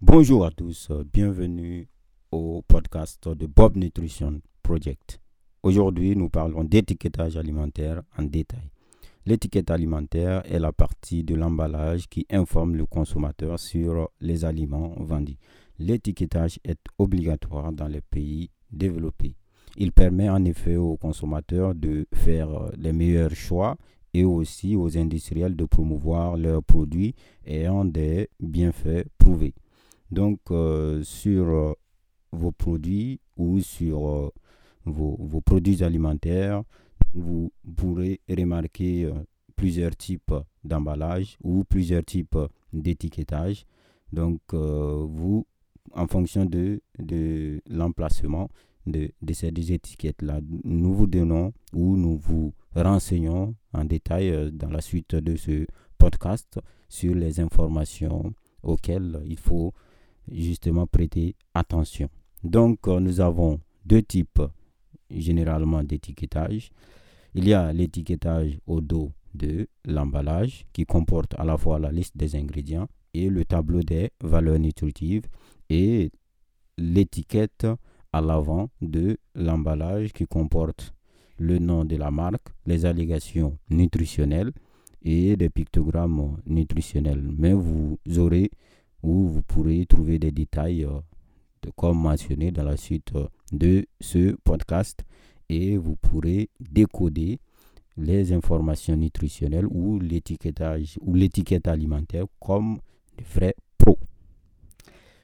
Bonjour à tous, euh, bienvenue au podcast de Bob Nutrition Project. Aujourd'hui, nous parlons d'étiquetage alimentaire en détail. L'étiquette alimentaire est la partie de l'emballage qui informe le consommateur sur les aliments vendus. L'étiquetage est obligatoire dans les pays développés. Il permet en effet aux consommateurs de faire euh, les meilleurs choix et aussi aux industriels de promouvoir leurs produits ayant des bienfaits prouvés. Donc, euh, sur euh, vos produits ou sur euh, vos, produits alimentaires, vous pourrez remarquer plusieurs types d'emballage ou plusieurs types d'étiquetage. Donc, vous, en fonction de, de l'emplacement de, de ces étiquettes-là, nous vous donnons ou nous vous renseignons en détail dans la suite de ce podcast sur les informations auxquelles il faut justement prêter attention. Donc, euh, nous avons deux types généralement d'étiquetage. Il y a l'étiquetage au dos de l'emballage qui comporte à la fois la liste des ingrédients et le tableau des valeurs nutritives et l'étiquette à l'avant de l'emballage qui comporte le nom de la marque, les allégations nutritionnelles et des pictogrammes nutritionnels. Mais vous aurez où vous pourrez trouver des détails euh, comme mentionné dans la suite euh, de ce podcast et vous pourrez décoder les informations nutritionnelles ou l'étiquetage ou l'étiquette alimentaire comme des vrais pros.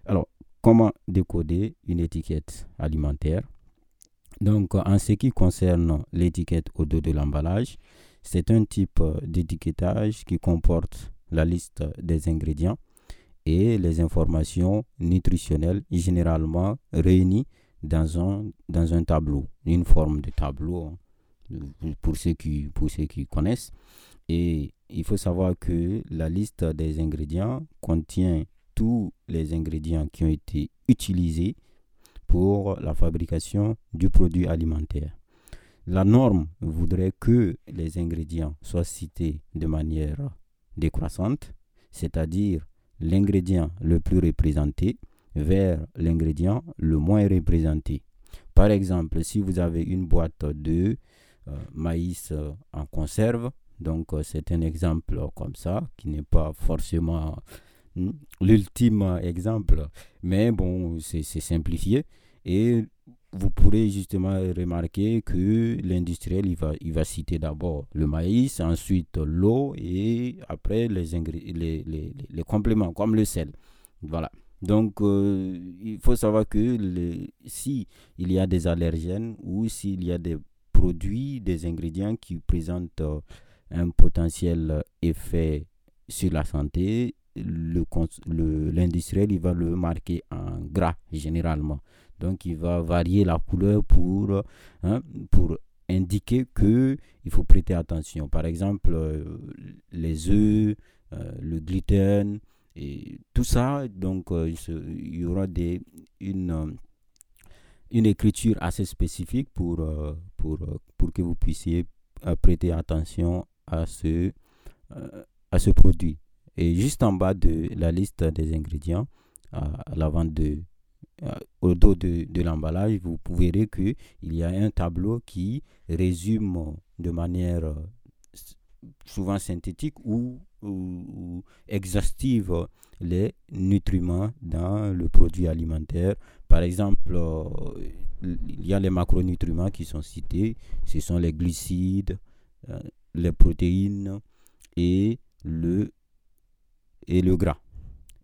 Alors, comment décoder une étiquette alimentaire? Donc, en ce qui concerne l'étiquette au dos de l'emballage, c'est un type d'étiquetage qui comporte la liste des ingrédients et les informations nutritionnelles généralement réunies dans un, dans un tableau, une forme de tableau hein, pour ceux, qui, pour ceux qui connaissent. Et il faut savoir que la liste des ingrédients contient tous les ingrédients qui ont été utilisés pour la fabrication du produit alimentaire. La norme voudrait que les ingrédients soient cités de manière décroissante, c'est-à-dire l'ingrédient le plus représenté vers l'ingrédient le moins représenté. Par exemple, si vous avez une boîte de euh, maïs euh, en conserve, donc euh, c'est un exemple comme ça, qui n'est pas forcément hmm, l'ultime exemple, mais bon, c'est simplifié. Et vous pourrez justement remarquer que l'industriel, il va, il va citer d'abord le maïs, ensuite l'eau et après les, les, les, les, compléments comme le sel. Voilà. Donc, euh, il faut savoir que si il y a des allergènes ou s'il y a des produits, des ingrédients qui présentent euh, un potentiel effet sur la santé, l'industriel, il va le marquer en gras généralement. Donc il va varier la couleur pour, hein, pour indiquer que il faut prêter attention. Par exemple, euh, les œufs, euh, le gluten et tout ça. Donc euh, il y aura une, une écriture assez spécifique pour, pour, pour que vous puissiez prêter attention à ce, à ce produit. Et juste en bas de la liste des ingrédients, à l'avant de euh, au dos de, de l'emballage, vous verrez qu'il y a un tableau qui résume de manière euh, souvent synthétique ou, exhaustive les nutriments dans le produit alimentaire. Par exemple, euh, il y a les macronutriments qui sont cités. Ce sont les glucides, les protéines et le, et le gras.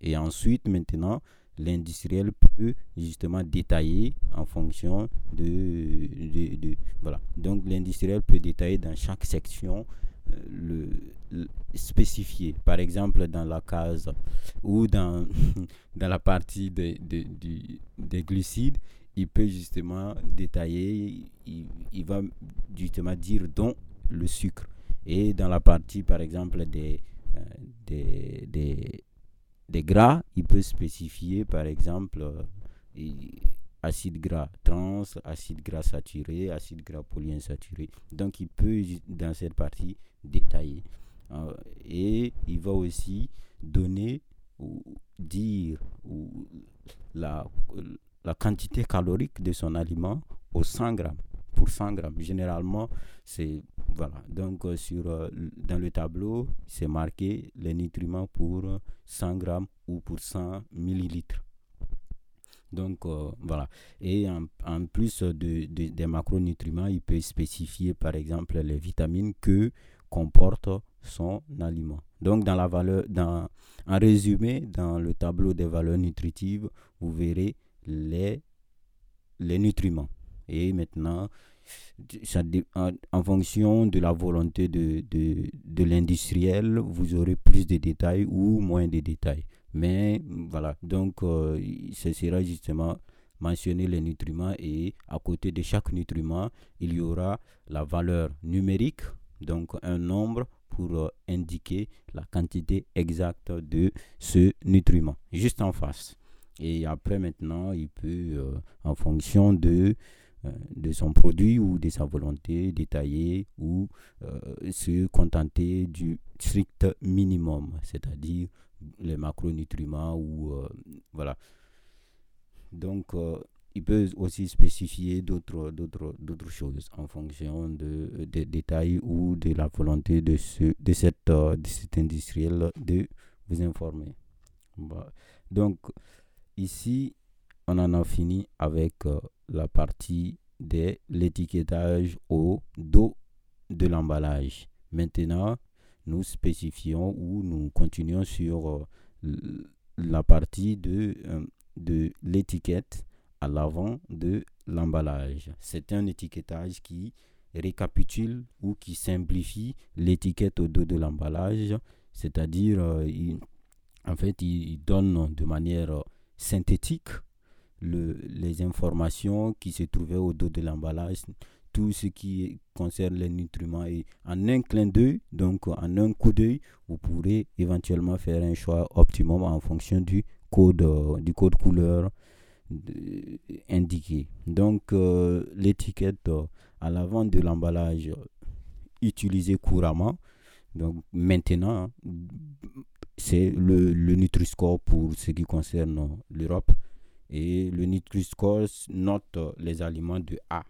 Et ensuite, maintenant, l'industriel peut justement détailler en fonction de, de, voilà. Donc l'industriel peut détailler dans chaque section euh, le, spécifier. Par exemple, dans la case ou dans, dans la partie des des glucides, il peut justement détailler, il, il, va justement dire dont le sucre. Et dans la partie, par exemple, des, euh, des, des des gras, il peut spécifier par exemple euh, acide gras trans, acide gras saturé, acide gras polyinsaturé. Donc il peut dans cette partie détailler. Euh, et il va aussi donner ou dire la quantité calorique de son aliment au 100 grammes. Pour 100 grammes. Généralement, c'est. Voilà. Donc, euh, sur, euh, dans le tableau, c'est marqué les nutriments pour 100 grammes ou pour 100 millilitres. Donc euh, voilà. Et en, plus de, des macronutriments, il peut spécifier par exemple les vitamines que comporte son aliment. Donc dans la valeur, dans, en résumé, dans le tableau des valeurs nutritives, vous verrez les, les nutriments. Et maintenant, ça, en, en, fonction de la volonté de, de, de l'industriel, vous aurez plus de détails ou moins de détails. Mais voilà, donc euh, ce sera justement mentionner les nutriments et à côté de chaque nutriment, il y aura la valeur numérique, donc un nombre pour euh, indiquer la quantité exacte de ce nutriment, juste en face. Et après maintenant, il peut, euh, en fonction de, de son produit ou de sa volonté, détailler ou se contenter du strict minimum, c'est-à-dire les macronutriments ou euh, voilà. Donc, euh, il peut aussi spécifier d'autres, d'autres, d'autres choses en fonction de, des détails ou de la volonté de, ce, de, cette, euh, de cet industriel de vous informer. Donc, ici, on en a fini avec la partie de l'étiquetage au dos de l'emballage. Maintenant, nous spécifions ou nous continuons sur euh, la partie de, euh, de l'étiquette à l'avant de l'emballage. C'est un étiquetage qui récapitule ou qui simplifie l'étiquette au dos de l'emballage, c'est-à-dire euh, en fait il, donne de manière synthétique le, les informations qui se trouvaient au dos de l'emballage tout ce qui concerne les nutriments. Et en un clin d'œil, donc en un coup d'œil, vous pourrez éventuellement faire un choix optimum en fonction du code, euh, du code couleur indiqué. Donc euh, l'étiquette euh, à l'avant de l'emballage utilisé couramment. Donc maintenant, c'est le, le Nutri-Score pour ce qui concerne l'Europe. Et le Nutri-Score note les aliments de A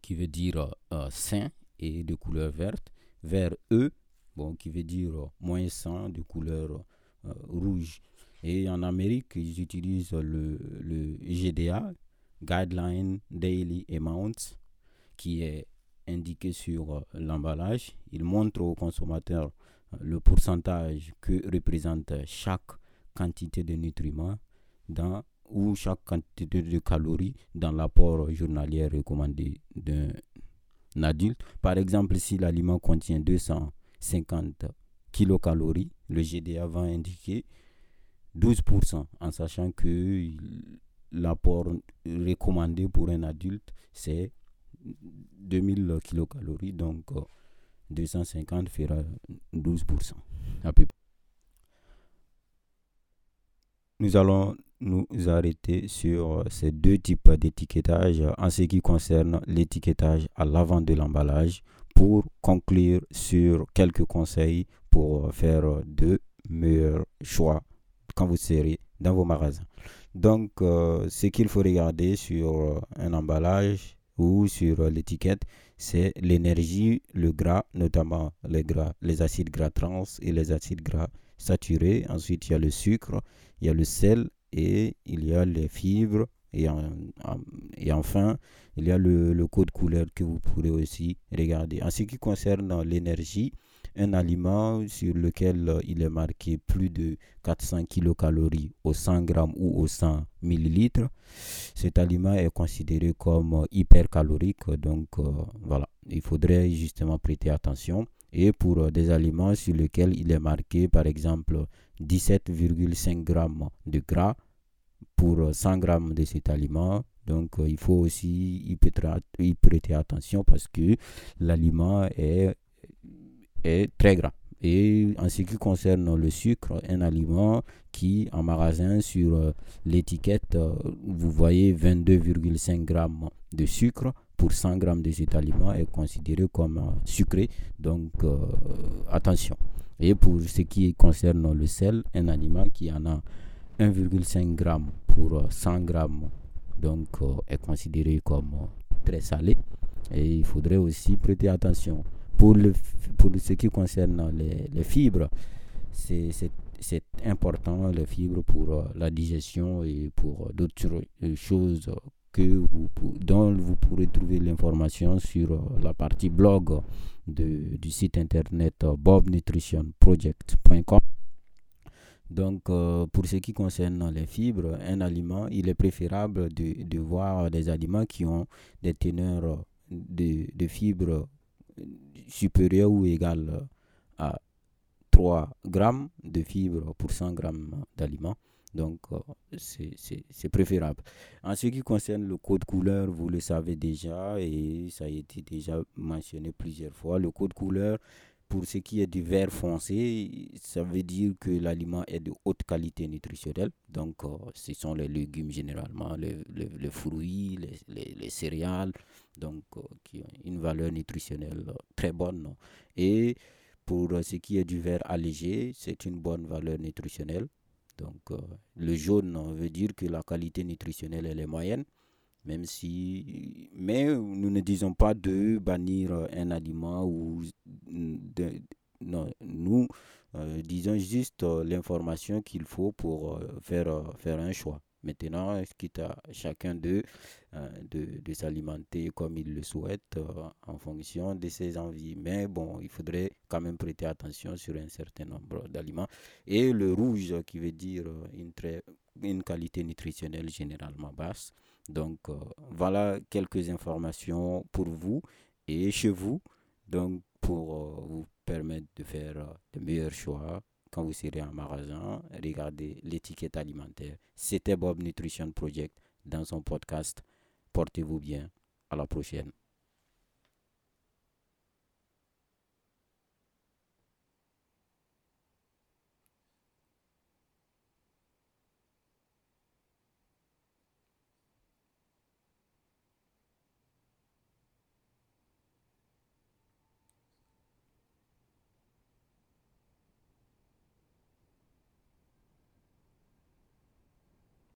qui veut dire euh, euh, sain et de couleur verte, vers E, bon, qui veut dire euh, moins 100 de couleur rouge. Et en Amérique, ils utilisent le, le GDA, Guideline Daily Amount, qui est indiqué sur l'emballage. Il montre au consommateur le pourcentage que représente chaque quantité de nutriments dans ou chaque quantité de calories dans l'apport journalier recommandé d'un adulte. Par exemple, si l'aliment contient 250 kilocalories, le GDA va indiquer 12%, en sachant que l'apport recommandé pour un adulte, c'est 2000 kilocalories, donc 250 fera 12%. À peu Nous allons nous arrêter sur euh, ces deux types d'étiquetage en ce qui concerne l'étiquetage à l'avant de l'emballage pour conclure sur quelques conseils pour faire de meilleurs choix quand vous serez dans vos magasins. Donc, euh, ce qu'il faut regarder sur euh, un emballage ou sur l'étiquette, c'est l'énergie, le gras, notamment les gras, les acides gras trans et les acides gras saturés. Ensuite, il y a le sucre, il y a le sel et il y a les fibres et, et enfin il y a le, code couleur que vous pourrez aussi regarder. En ce qui concerne l'énergie, un aliment sur lequel euh, il est marqué plus de 400 kilocalories au 100 grammes ou au 100 millilitres, cet aliment est considéré comme hypercalorique. Donc euh, voilà, il faudrait justement prêter attention. Et pour euh, des aliments sur lesquels il est marqué par exemple 17,5 grammes de gras pour 100 grammes de cet aliment. Donc, euh, il faut aussi y prêter, attention parce que l'aliment est, est très gras. Et en ce qui concerne le sucre, un aliment qui en magasin sur euh, l'étiquette, euh, vous voyez 22,5 grammes de sucre pour 100 grammes de cet aliment est considéré comme sucré. Donc attention. Et pour ce qui concerne le sel, un aliment qui en a 1,5 g pour 100 grammes donc, est considéré comme très salé. Et il faudrait aussi prêter attention. Pour, le, pour ce qui concerne les fibres, c'est important, les fibres, pour la digestion et pour d'autres choses dont vous pourrez trouver l'information sur la partie blog du site internet bobnutritionproject.com. Donc, euh, pour ce qui concerne les fibres, un aliment, il est préférable de, de voir des aliments qui ont des teneurs de, de fibres supérieures ou égales à 3 grammes de fibres pour 100 grammes d'aliments. Donc, euh, c'est préférable. En ce qui concerne le code couleur, vous le savez déjà et ça a été déjà mentionné plusieurs fois. Le code couleur, pour ce qui est du vert foncé, ça veut dire que l'aliment est de haute qualité nutritionnelle. Donc, euh, ce sont les légumes généralement, les, fruits, les, céréales, donc euh, qui ont une valeur nutritionnelle très bonne. Et pour ce qui est du vert allégé, c'est une bonne valeur nutritionnelle. Donc, le jaune veut dire que la qualité nutritionnelle elle est moyenne. Même si, mais nous ne disons pas de bannir un aliment ou de, non, nous euh, disons juste euh, l'information qu'il faut pour euh, faire, faire un choix. Maintenant, quitte à chacun d'eux de, de s'alimenter comme il le souhaite en fonction de ses envies? Mais bon, il faudrait quand même prêter attention sur un certain nombre d'aliments. Et le rouge qui veut dire une, très, une qualité nutritionnelle généralement basse. Donc euh, voilà quelques informations pour vous et chez vous, donc pour euh, vous permettre de faire euh, de meilleurs choix quand vous serez en magasin. Regardez l'étiquette alimentaire. C'était Bob Nutrition Project dans son podcast. Portez-vous bien. À la prochaine.